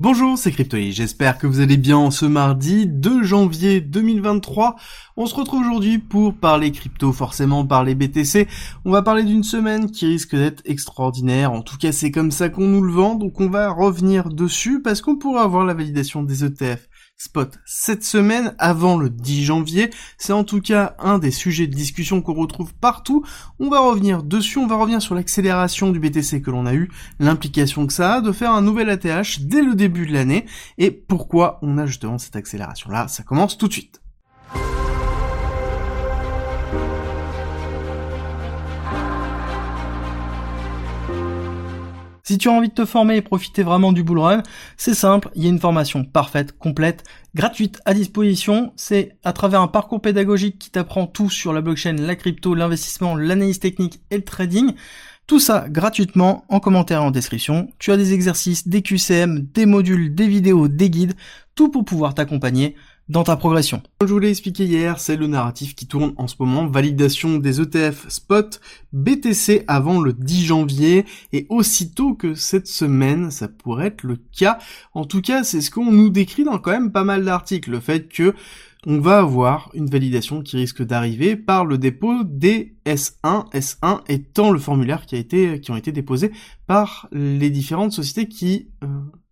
Bonjour, c'est Cryptoï, j'espère que vous allez bien ce mardi 2 janvier 2023. On se retrouve aujourd'hui pour parler crypto, forcément parler BTC. On va parler d'une semaine qui risque d'être extraordinaire, en tout cas c'est comme ça qu'on nous le vend, donc on va revenir dessus parce qu'on pourra avoir la validation des ETF spot cette semaine avant le 10 janvier. C'est en tout cas un des sujets de discussion qu'on retrouve partout. On va revenir dessus, on va revenir sur l'accélération du BTC que l'on a eu, l'implication que ça a de faire un nouvel ATH dès le début de l'année et pourquoi on a justement cette accélération là. Ça commence tout de suite. Si tu as envie de te former et profiter vraiment du bull run, c'est simple, il y a une formation parfaite, complète, gratuite à disposition. C'est à travers un parcours pédagogique qui t'apprend tout sur la blockchain, la crypto, l'investissement, l'analyse technique et le trading. Tout ça gratuitement en commentaire et en description. Tu as des exercices, des QCM, des modules, des vidéos, des guides, tout pour pouvoir t'accompagner dans ta progression. Comme je vous l'ai expliqué hier, c'est le narratif qui tourne en ce moment. Validation des ETF spot BTC avant le 10 janvier et aussitôt que cette semaine, ça pourrait être le cas. En tout cas, c'est ce qu'on nous décrit dans quand même pas mal d'articles. Le fait que on va avoir une validation qui risque d'arriver par le dépôt des S1, S1 étant le formulaire qui a été, qui ont été déposés par les différentes sociétés qui euh,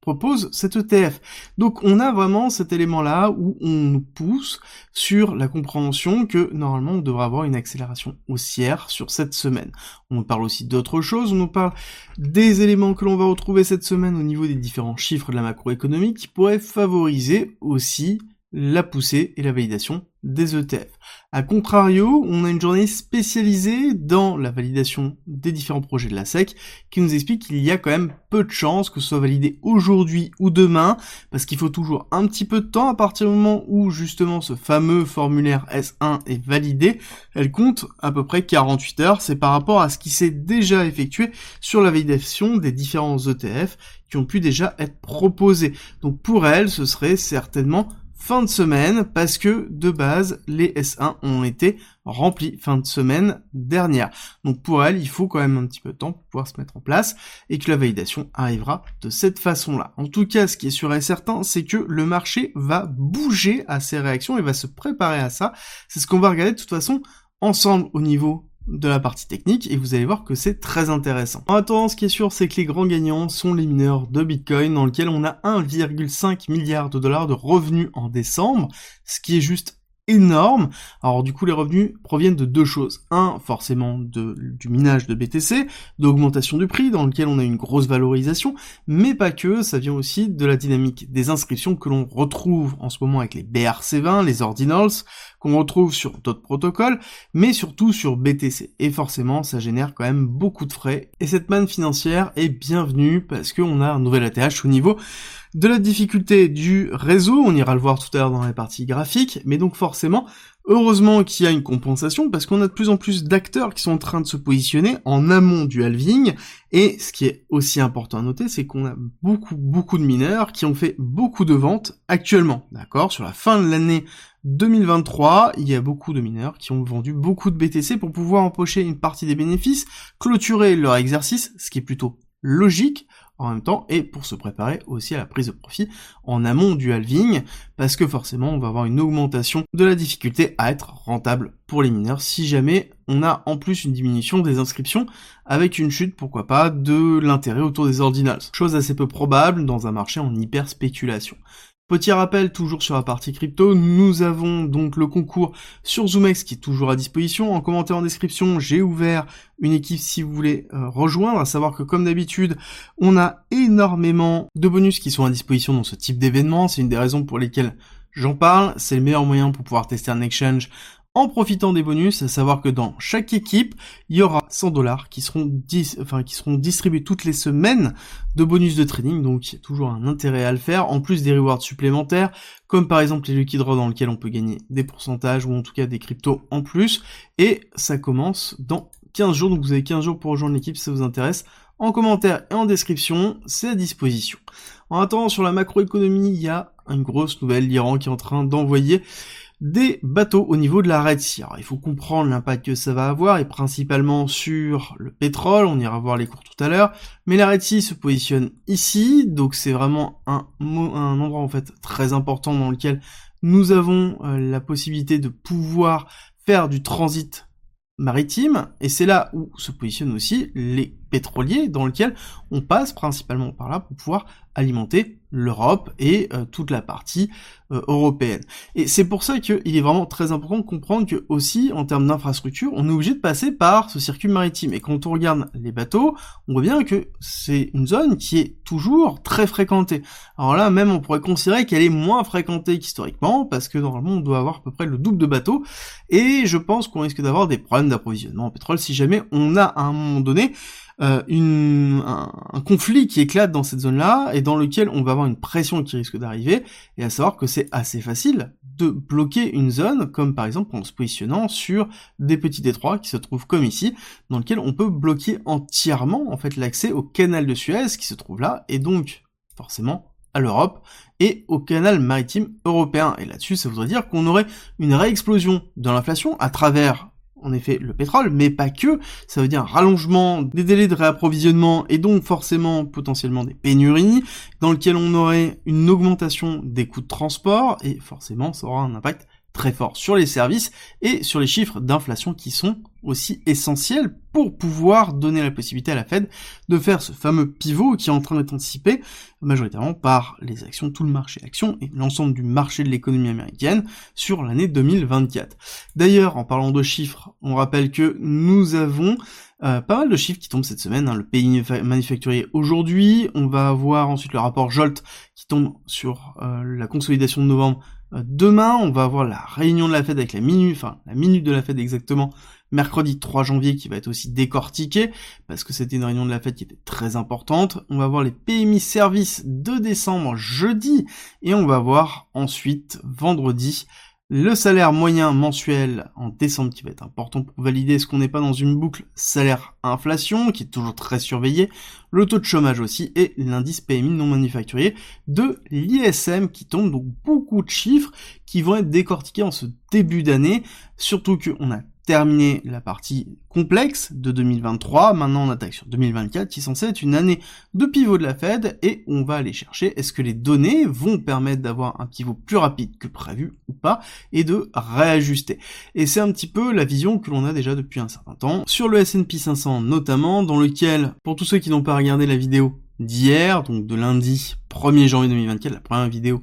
propose cet ETF. Donc on a vraiment cet élément-là où on nous pousse sur la compréhension que normalement on devrait avoir une accélération haussière sur cette semaine. On parle aussi d'autres choses, on nous parle des éléments que l'on va retrouver cette semaine au niveau des différents chiffres de la macroéconomie qui pourraient favoriser aussi la poussée et la validation des ETF. A contrario, on a une journée spécialisée dans la validation des différents projets de la SEC qui nous explique qu'il y a quand même peu de chances que ce soit validé aujourd'hui ou demain parce qu'il faut toujours un petit peu de temps à partir du moment où justement ce fameux formulaire S1 est validé. Elle compte à peu près 48 heures. C'est par rapport à ce qui s'est déjà effectué sur la validation des différents ETF qui ont pu déjà être proposés. Donc pour elle, ce serait certainement fin de semaine parce que de base les S1 ont été remplis fin de semaine dernière. Donc pour elle, il faut quand même un petit peu de temps pour pouvoir se mettre en place et que la validation arrivera de cette façon-là. En tout cas, ce qui est sûr et certain, c'est que le marché va bouger à ces réactions et va se préparer à ça. C'est ce qu'on va regarder de toute façon ensemble au niveau de la partie technique et vous allez voir que c'est très intéressant. En attendant, ce qui est sûr, c'est que les grands gagnants sont les mineurs de Bitcoin dans lequel on a 1,5 milliard de dollars de revenus en décembre, ce qui est juste énorme. Alors du coup les revenus proviennent de deux choses. Un, forcément de, du minage de BTC, d'augmentation du prix dans lequel on a une grosse valorisation, mais pas que, ça vient aussi de la dynamique des inscriptions que l'on retrouve en ce moment avec les BRC20, les ordinals, qu'on retrouve sur d'autres protocoles, mais surtout sur BTC. Et forcément ça génère quand même beaucoup de frais. Et cette manne financière est bienvenue parce qu'on a un nouvel ATH au niveau de la difficulté du réseau, on ira le voir tout à l'heure dans la partie graphique, mais donc forcément, heureusement qu'il y a une compensation, parce qu'on a de plus en plus d'acteurs qui sont en train de se positionner en amont du halving, et ce qui est aussi important à noter, c'est qu'on a beaucoup, beaucoup de mineurs qui ont fait beaucoup de ventes actuellement, d'accord? Sur la fin de l'année 2023, il y a beaucoup de mineurs qui ont vendu beaucoup de BTC pour pouvoir empocher une partie des bénéfices, clôturer leur exercice, ce qui est plutôt logique, en même temps et pour se préparer aussi à la prise de profit en amont du halving parce que forcément on va avoir une augmentation de la difficulté à être rentable pour les mineurs si jamais on a en plus une diminution des inscriptions avec une chute pourquoi pas de l'intérêt autour des ordinals. Chose assez peu probable dans un marché en hyper spéculation. Petit rappel, toujours sur la partie crypto, nous avons donc le concours sur ZoomX qui est toujours à disposition. En commentaire en description, j'ai ouvert une équipe si vous voulez euh, rejoindre, à savoir que comme d'habitude, on a énormément de bonus qui sont à disposition dans ce type d'événement. C'est une des raisons pour lesquelles j'en parle. C'est le meilleur moyen pour pouvoir tester un exchange en profitant des bonus, à savoir que dans chaque équipe, il y aura 100 dollars qui seront distribués toutes les semaines de bonus de trading, donc il y a toujours un intérêt à le faire, en plus des rewards supplémentaires, comme par exemple les Lucky Draw dans lesquels on peut gagner des pourcentages, ou en tout cas des cryptos en plus, et ça commence dans 15 jours, donc vous avez 15 jours pour rejoindre l'équipe si ça vous intéresse. En commentaire et en description, c'est à disposition. En attendant, sur la macroéconomie, il y a une grosse nouvelle, l'Iran qui est en train d'envoyer des bateaux au niveau de la Red Sea. il faut comprendre l'impact que ça va avoir, et principalement sur le pétrole, on ira voir les cours tout à l'heure, mais la Red Sea se positionne ici, donc c'est vraiment un, un endroit en fait très important dans lequel nous avons euh, la possibilité de pouvoir faire du transit maritime, et c'est là où se positionnent aussi les pétroliers dans lequel on passe principalement par là pour pouvoir alimenter l'Europe et euh, toute la partie euh, européenne. Et c'est pour ça qu'il est vraiment très important de comprendre que aussi en termes d'infrastructure, on est obligé de passer par ce circuit maritime. Et quand on regarde les bateaux, on voit bien que c'est une zone qui est toujours très fréquentée. Alors là, même on pourrait considérer qu'elle est moins fréquentée qu'historiquement, parce que normalement on doit avoir à peu près le double de bateaux, et je pense qu'on risque d'avoir des problèmes d'approvisionnement en pétrole si jamais on a à un moment donné euh, une, un, conflit qui éclate dans cette zone-là et dans lequel on va avoir une pression qui risque d'arriver, et à savoir que c'est assez facile de bloquer une zone, comme par exemple en se positionnant sur des petits détroits qui se trouvent comme ici, dans lequel on peut bloquer entièrement en fait l'accès au canal de Suez qui se trouve là, et donc forcément à l'Europe et au canal maritime européen. Et là-dessus, ça voudrait dire qu'on aurait une réexplosion de l'inflation à travers en effet le pétrole, mais pas que, ça veut dire rallongement des délais de réapprovisionnement et donc forcément potentiellement des pénuries, dans lequel on aurait une augmentation des coûts de transport, et forcément ça aura un impact très fort sur les services et sur les chiffres d'inflation qui sont aussi essentiels pour pouvoir donner la possibilité à la Fed de faire ce fameux pivot qui est en train d'être anticipé majoritairement par les actions, tout le marché actions et l'ensemble du marché de l'économie américaine sur l'année 2024. D'ailleurs, en parlant de chiffres, on rappelle que nous avons euh, pas mal de chiffres qui tombent cette semaine, hein, le pays manufacturier aujourd'hui, on va avoir ensuite le rapport Jolt qui tombe sur euh, la consolidation de novembre demain, on va avoir la réunion de la Fed avec la minute, enfin la minute de la Fed exactement, mercredi 3 janvier qui va être aussi décortiqué, parce que c'était une réunion de la Fed qui était très importante. On va voir les PMI services de décembre jeudi, et on va voir ensuite vendredi le salaire moyen mensuel en décembre qui va être important pour valider est-ce qu'on n'est pas dans une boucle salaire-inflation qui est toujours très surveillée, le taux de chômage aussi et l'indice PMI non manufacturier de l'ISM qui tombe. Donc beaucoup de chiffres qui vont être décortiqués en ce début d'année, surtout qu'on a terminé la partie complexe de 2023. Maintenant, on attaque sur 2024, qui est censé être une année de pivot de la Fed, et on va aller chercher est-ce que les données vont permettre d'avoir un pivot plus rapide que prévu ou pas, et de réajuster. Et c'est un petit peu la vision que l'on a déjà depuis un certain temps, sur le S&P 500 notamment, dans lequel, pour tous ceux qui n'ont pas regardé la vidéo d'hier, donc de lundi 1er janvier 2024, la première vidéo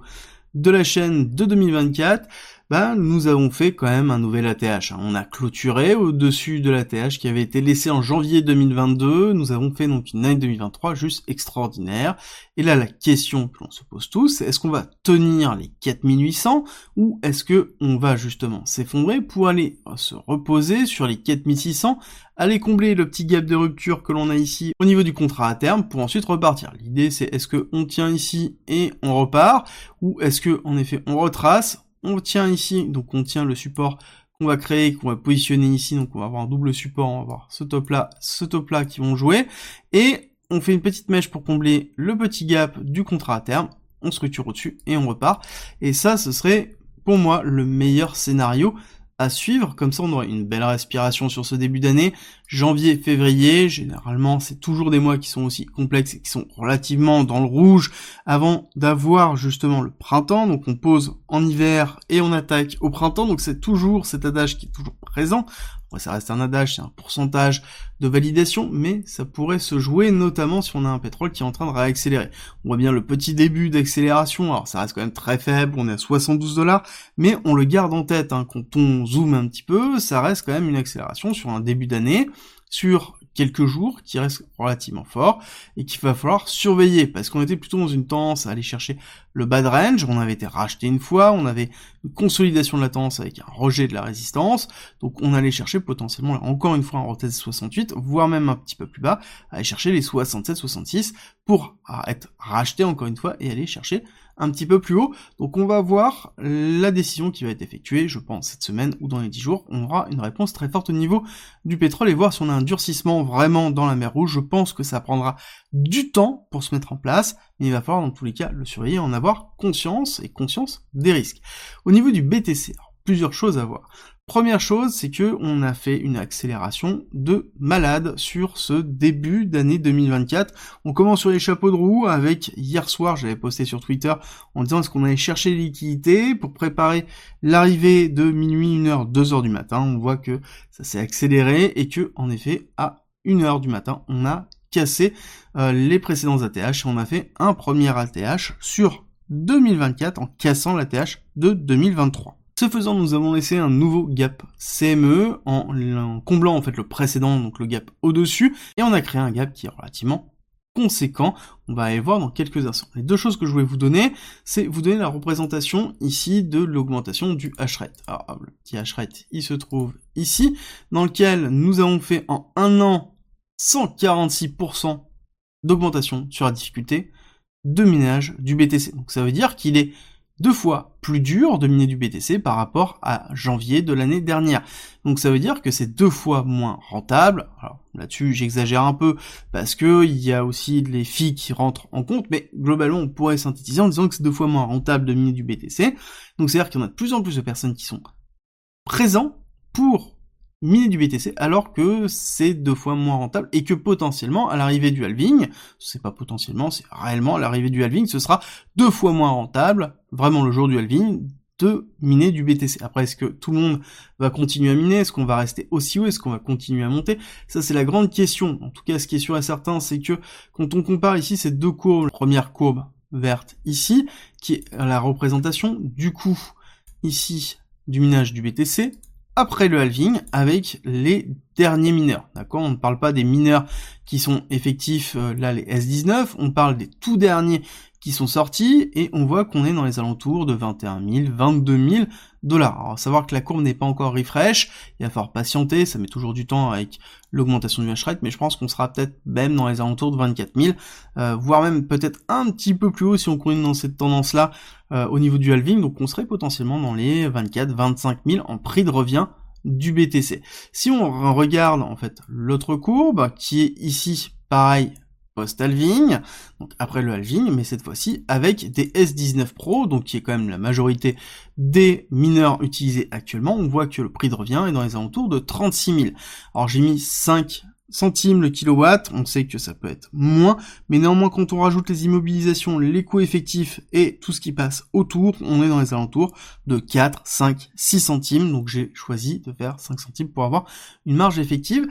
de la chaîne de 2024, bah, nous avons fait quand même un nouvel ATH. Hein. On a clôturé au-dessus de l'ATH qui avait été laissé en janvier 2022. Nous avons fait donc une année 2023 juste extraordinaire. Et là, la question que l'on se pose tous, c'est est-ce qu'on va tenir les 4800 ou est-ce que on va justement s'effondrer pour aller se reposer sur les 4600 aller combler le petit gap de rupture que l'on a ici au niveau du contrat à terme pour ensuite repartir? L'idée c'est est-ce que on tient ici et on repart ou est-ce que en effet on retrace, on tient ici, donc on tient le support qu'on va créer, qu'on va positionner ici, donc on va avoir un double support, on va avoir ce top là, ce top là qui vont jouer, et on fait une petite mèche pour combler le petit gap du contrat à terme, on structure au-dessus et on repart, et ça ce serait pour moi le meilleur scénario à suivre, comme ça on aurait une belle respiration sur ce début d'année, janvier, février, généralement c'est toujours des mois qui sont aussi complexes et qui sont relativement dans le rouge. Avant d'avoir justement le printemps, donc on pose en hiver et on attaque au printemps, donc c'est toujours cet adage qui est toujours présent, ça reste un adage, c'est un pourcentage de validation, mais ça pourrait se jouer notamment si on a un pétrole qui est en train de réaccélérer. On voit bien le petit début d'accélération, alors ça reste quand même très faible, on est à 72 dollars, mais on le garde en tête, hein, quand on zoome un petit peu, ça reste quand même une accélération sur un début d'année, sur quelques jours qui reste relativement fort et qu'il va falloir surveiller. Parce qu'on était plutôt dans une tendance à aller chercher le bad range, on avait été racheté une fois, on avait une consolidation de la tendance avec un rejet de la résistance, donc on allait chercher potentiellement encore une fois un retest 68, voire même un petit peu plus bas, aller chercher les 67-66 pour être racheté encore une fois et aller chercher un petit peu plus haut. Donc on va voir la décision qui va être effectuée, je pense, cette semaine ou dans les 10 jours. On aura une réponse très forte au niveau du pétrole et voir si on a un durcissement vraiment dans la mer Rouge. Je pense que ça prendra du temps pour se mettre en place, mais il va falloir dans tous les cas le surveiller, en avoir conscience et conscience des risques. Au niveau du BTC, plusieurs choses à voir. Première chose, c'est que on a fait une accélération de malade sur ce début d'année 2024. On commence sur les chapeaux de roue avec hier soir, j'avais posté sur Twitter en disant est-ce qu'on allait chercher les liquidités pour préparer l'arrivée de minuit, 1h, 2h du matin. On voit que ça s'est accéléré et que en effet à 1h du matin, on a cassé euh, les précédents ATH et on a fait un premier ATH sur 2024 en cassant l'ATH de 2023. Ce faisant, nous avons laissé un nouveau gap CME en, comblant en fait le précédent, donc le gap au-dessus, et on a créé un gap qui est relativement conséquent. On va aller voir dans quelques instants. Les deux choses que je voulais vous donner, c'est vous donner la représentation ici de l'augmentation du hash rate. Alors le petit hash rate, il se trouve ici, dans lequel nous avons fait en un an 146% d'augmentation sur la difficulté de minage du BTC. Donc ça veut dire qu'il est deux fois plus dur de miner du BTC par rapport à janvier de l'année dernière. Donc ça veut dire que c'est deux fois moins rentable. Alors là-dessus j'exagère un peu parce que il y a aussi les filles qui rentrent en compte, mais globalement on pourrait synthétiser en disant que c'est deux fois moins rentable de miner du BTC. Donc c'est-à-dire qu'il y en a de plus en plus de personnes qui sont présents pour miner du BTC alors que c'est deux fois moins rentable et que potentiellement à l'arrivée du halving, c'est pas potentiellement, c'est réellement à l'arrivée du halving, ce sera deux fois moins rentable, vraiment le jour du halving, de miner du BTC. Après, est-ce que tout le monde va continuer à miner? Est-ce qu'on va rester aussi haut? Est-ce qu'on va continuer à monter? Ça, c'est la grande question. En tout cas, ce qui est sûr et certain, c'est que quand on compare ici ces deux courbes, la première courbe verte ici, qui est la représentation du coût ici du minage du BTC, après le halving avec les derniers mineurs. D'accord? On ne parle pas des mineurs qui sont effectifs, euh, là les S19, on parle des tout derniers qui sont sortis et on voit qu'on est dans les alentours de 21 000, 22 000 dollars. Alors, savoir que la courbe n'est pas encore refresh, il va falloir patienter, ça met toujours du temps avec l'augmentation du hash rate, mais je pense qu'on sera peut-être même dans les alentours de 24 000, euh, voire même peut-être un petit peu plus haut si on continue dans cette tendance-là euh, au niveau du halving, donc on serait potentiellement dans les 24, 25 000 en prix de revient du BTC. Si on regarde en fait l'autre courbe qui est ici pareil post-halving, donc après le halving, mais cette fois-ci avec des S19 Pro, donc qui est quand même la majorité des mineurs utilisés actuellement, on voit que le prix de revient est dans les alentours de 36 000. Alors j'ai mis 5 centimes le kilowatt, on sait que ça peut être moins, mais néanmoins quand on rajoute les immobilisations, les coûts effectifs et tout ce qui passe autour, on est dans les alentours de 4, 5, 6 centimes, donc j'ai choisi de faire 5 centimes pour avoir une marge effective.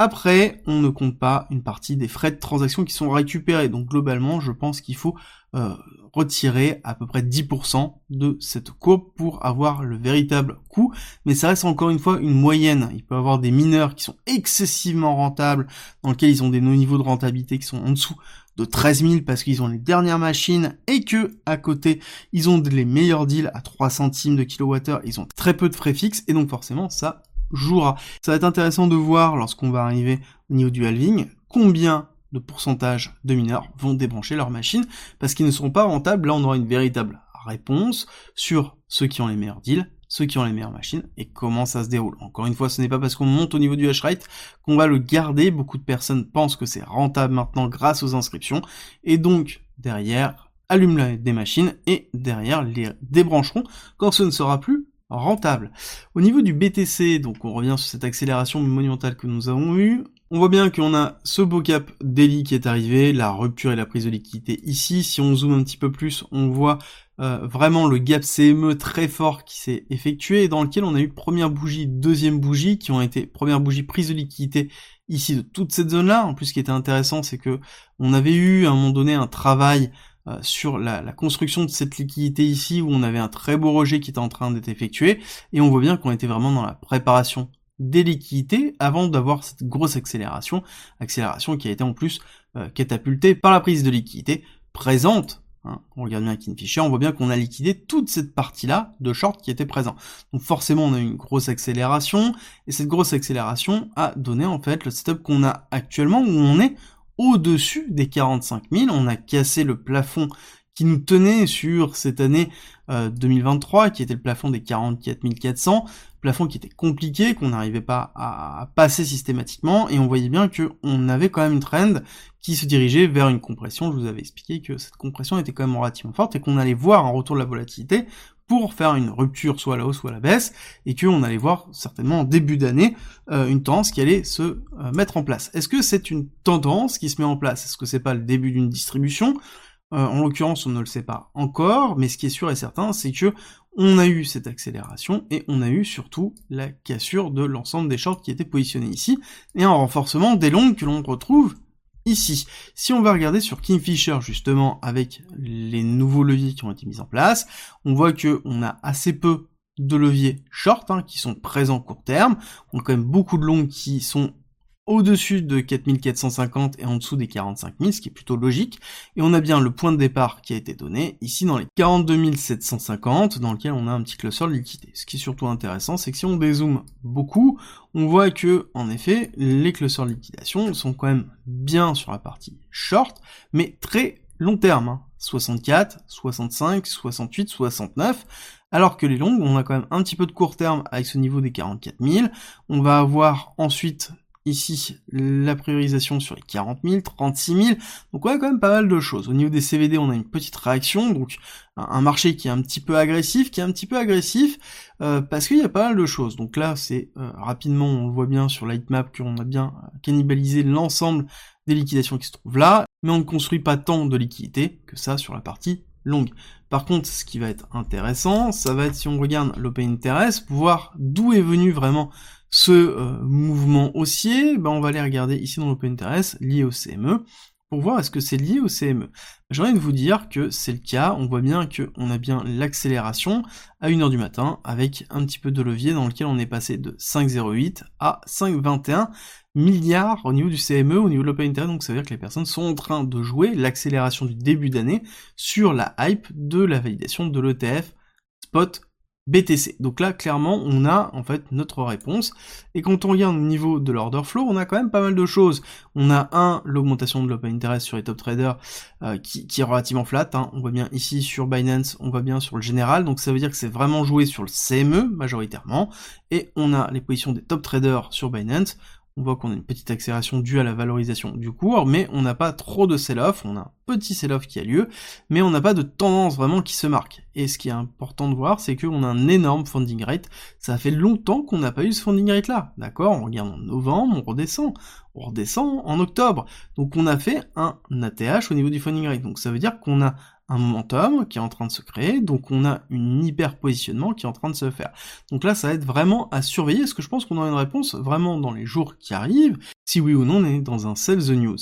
Après, on ne compte pas une partie des frais de transaction qui sont récupérés. Donc globalement, je pense qu'il faut euh, retirer à peu près 10% de cette courbe pour avoir le véritable coût. Mais ça reste encore une fois une moyenne. Il peut y avoir des mineurs qui sont excessivement rentables, dans lesquels ils ont des niveaux de rentabilité qui sont en dessous de 13 000 parce qu'ils ont les dernières machines et que à côté ils ont les meilleurs deals à 3 centimes de kilowattheure, ils ont très peu de frais fixes et donc forcément ça jouera. Ça va être intéressant de voir lorsqu'on va arriver au niveau du halving combien de pourcentage de mineurs vont débrancher leur machine parce qu'ils ne seront pas rentables. Là, on aura une véritable réponse sur ceux qui ont les meilleurs deals, ceux qui ont les meilleures machines et comment ça se déroule. Encore une fois, ce n'est pas parce qu'on monte au niveau du hash rate qu'on va le garder. Beaucoup de personnes pensent que c'est rentable maintenant grâce aux inscriptions et donc derrière allument des machines et derrière les débrancheront quand ce ne sera plus rentable. Au niveau du BTC, donc on revient sur cette accélération monumentale que nous avons eue, on voit bien qu'on a ce beau cap daily qui est arrivé, la rupture et la prise de liquidité ici. Si on zoome un petit peu plus, on voit euh, vraiment le gap CME très fort qui s'est effectué et dans lequel on a eu première bougie, deuxième bougie qui ont été première bougie prise de liquidité ici de toute cette zone là. En plus, ce qui était intéressant, c'est que on avait eu à un moment donné un travail sur la, construction de cette liquidité ici où on avait un très beau rejet qui était en train d'être effectué et on voit bien qu'on était vraiment dans la préparation des liquidités avant d'avoir cette grosse accélération, accélération qui a été en plus euh, catapultée par la prise de liquidité présente. Hein. on regarde bien Kingfisher, on voit bien qu'on a liquidé toute cette partie-là de short qui était présent. Donc forcément on a eu une grosse accélération et cette grosse accélération a donné en fait le setup qu'on a actuellement où on est au-dessus des 45 000. On a cassé le plafond qui nous tenait sur cette année 2023, euh, qui était le plafond des 44 400, plafond qui était compliqué, qu'on n'arrivait pas à passer systématiquement, et on voyait bien qu'on avait quand même une trend qui se dirigeait vers une compression. Je vous avais expliqué que cette compression était quand même relativement forte et qu'on allait voir un retour de la volatilité pour faire une rupture soit à la hausse soit à la baisse, et qu'on allait voir certainement en début d'année euh, une tendance qui allait se euh, mettre en place. Est-ce que c'est une tendance qui se met en place? Est-ce que c'est pas le début d'une distribution? Euh, En l'occurrence, on ne le sait pas encore, mais ce qui est sûr et certain, c'est que on a eu cette accélération et on a eu surtout la cassure de l'ensemble des shorts qui étaient positionnés ici, et un renforcement des longues que l'on retrouve ici. Si on va regarder sur Kingfisher justement avec les nouveaux leviers qui ont été mis en place, on voit que on a assez peu de leviers short hein, qui sont présents court terme. On a quand même beaucoup de longues qui sont au-dessus de 4450 et en dessous des 45 000, ce qui est plutôt logique. Et on a bien le point de départ qui a été donné ici dans les 42 750, dans lequel on a un petit cluster de liquidité. Ce qui est surtout intéressant, c'est que si on dézoome beaucoup, on voit que, en effet, les clusters de liquidation sont quand même bien sur la partie short, mais très long terme. 64, 65, 68, 69, alors que les longues, on a quand même un petit peu de court terme avec ce niveau des 44 000. On va avoir ensuite ici la priorisation sur les 40 000, 36 000, donc on a quand même pas mal de choses. Au niveau des CVD, on a une petite réaction, donc un marché qui est un petit peu agressif, qui est un petit peu agressif, euh, parce qu'il y a pas mal de choses. Donc là, c'est euh, rapidement, on le voit bien sur Lightmap, qu'on a bien cannibalisé l'ensemble des liquidations qui se trouvent là, mais on ne construit pas tant de liquidités que ça sur la partie longue. Par contre, ce qui va être intéressant, ça va être si on regarde l'open interest, voir d'où est venu vraiment ce euh, mouvement haussier, ben on va aller regarder ici dans l'Open Interest lié au CME pour voir est-ce que c'est lié au CME. J'ai envie de vous dire que c'est le cas, on voit bien qu'on a bien l'accélération à 1h du matin avec un petit peu de levier dans lequel on est passé de 5,08 à 5,21 milliards au niveau du CME, au niveau de l'Open Interest, donc ça veut dire que les personnes sont en train de jouer l'accélération du début d'année sur la hype de la validation de l'ETF spot BTC. Donc là, clairement, on a en fait notre réponse. Et quand on regarde au niveau de l'order flow, on a quand même pas mal de choses. On a un, l'augmentation de l'open interest sur les top traders euh, qui, est relativement flat. Hein. On voit bien ici sur Binance, on voit bien sur le général. Donc ça veut dire que c'est vraiment joué sur le CME majoritairement. Et on a les positions des top traders sur Binance on voit qu'on a une petite accélération due à la valorisation du cours, mais on n'a pas trop de sell-off, on a un petit sell-off qui a lieu, mais on n'a pas de tendance vraiment qui se marque. Et ce qui est important de voir, c'est qu'on a un énorme funding rate, ça fait longtemps qu'on n'a pas eu ce funding rate là, d'accord? On regarde en novembre, on redescend, on redescend en octobre, donc on a fait un ATH au niveau du funding rate, donc ça veut dire qu'on a un momentum qui est en train de se créer, donc on a une hyper positionnement qui est en train de se faire. Donc là, ça être vraiment à surveiller, est-ce que je pense qu'on aura une réponse vraiment dans les jours qui arrivent, si oui ou non on est dans un sell the news.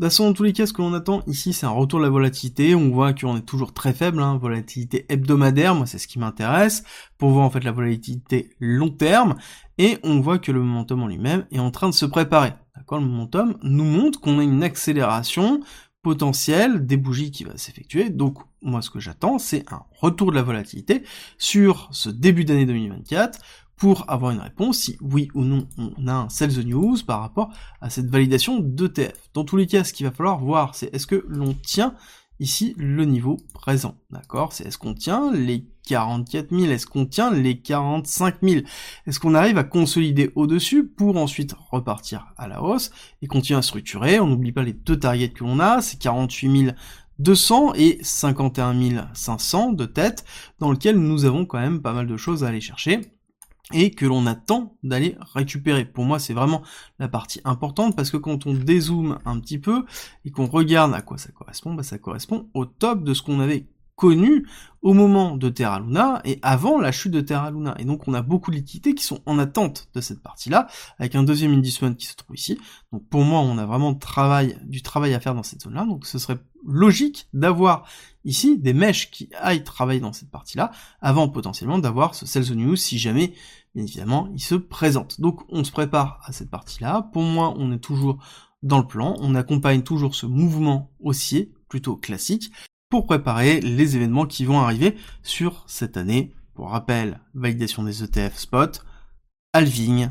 Façon, dans tous les cas, ce que l'on attend ici, c'est un retour de la volatilité. On voit qu'on est toujours très faible, hein, volatilité hebdomadaire, moi c'est ce qui m'intéresse, pour voir en fait la volatilité long terme, et on voit que le momentum en lui-même est en train de se préparer. D'accord? Le momentum nous montre qu'on a une accélération potentiel des bougies qui va s'effectuer. Donc moi ce que j'attends c'est un retour de la volatilité sur ce début d'année 2024 pour avoir une réponse si oui ou non on a un sell the news par rapport à cette validation d'ETF. Dans tous les cas ce qu'il va falloir voir c'est est-ce que l'on tient ici le niveau présent. D'accord? C'est est-ce qu'on tient les 44 000 Est-ce qu'on tient les 45 000 Est-ce qu'on arrive à consolider au-dessus pour ensuite repartir à la hausse et continuer à structurer? On n'oublie pas les deux targets que l'on a, c'est 48 200 et 51 500 de tête, dans lequel nous avons quand même pas mal de choses à aller chercher et que l'on attend d'aller récupérer. Pour moi, c'est vraiment la partie importante parce que quand on dézoome un petit peu et qu'on regarde à quoi ça correspond, bah ça correspond au top de ce qu'on avait connu au moment de Terra Luna et avant la chute de Terra Luna. Et donc on a beaucoup de liquidités qui sont en attente de cette partie-là, avec un deuxième indice qui se trouve ici. Donc pour moi, on a vraiment du travail à faire dans cette zone-là. Donc ce serait logique d'avoir ici des mèches qui aillent travailler dans cette partie-là, avant potentiellement d'avoir ce Sales News si jamais, bien évidemment, il se présente. Donc on se prépare à cette partie-là. Pour moi, on est toujours dans le plan, on accompagne toujours ce mouvement haussier, plutôt classique, pour préparer les événements qui vont arriver sur cette année. Pour rappel, validation des ETF spot, halving,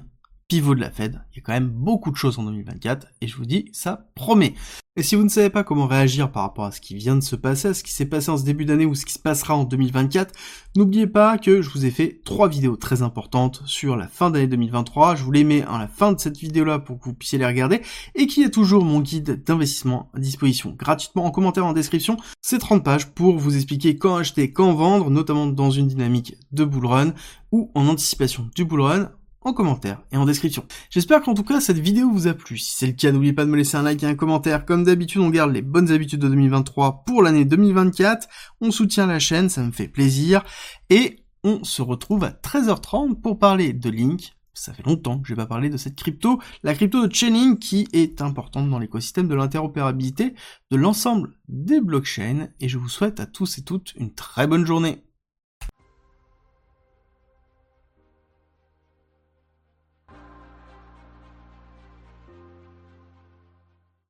pivot de la Fed. Il y a quand même beaucoup de choses en 2024 et je vous dis, ça promet. Et si vous ne savez pas comment réagir par rapport à ce qui vient de se passer, à ce qui s'est passé en ce début d'année ou ce qui se passera en 2024, n'oubliez pas que je vous ai fait trois vidéos très importantes sur la fin d'année 2023. Je vous les mets à la fin de cette vidéo-là pour que vous puissiez les regarder et qu'il y a toujours mon guide d'investissement à disposition gratuitement en commentaire en description. C'est 30 pages pour vous expliquer quand acheter, quand vendre, notamment dans une dynamique de bull run ou en anticipation du bull run en commentaire et en description. J'espère qu'en tout cas cette vidéo vous a plu. Si c'est le cas, n'oubliez pas de me laisser un like et un commentaire. Comme d'habitude, on garde les bonnes habitudes de 2023 pour l'année 2024. On soutient la chaîne, ça me fait plaisir. Et on se retrouve à 13h30 pour parler de Link. Ça fait longtemps que je n'ai pas parlé de cette crypto, la crypto de Chainlink qui est importante dans l'écosystème de l'interopérabilité de l'ensemble des blockchains. Et je vous souhaite à tous et toutes une très bonne journée.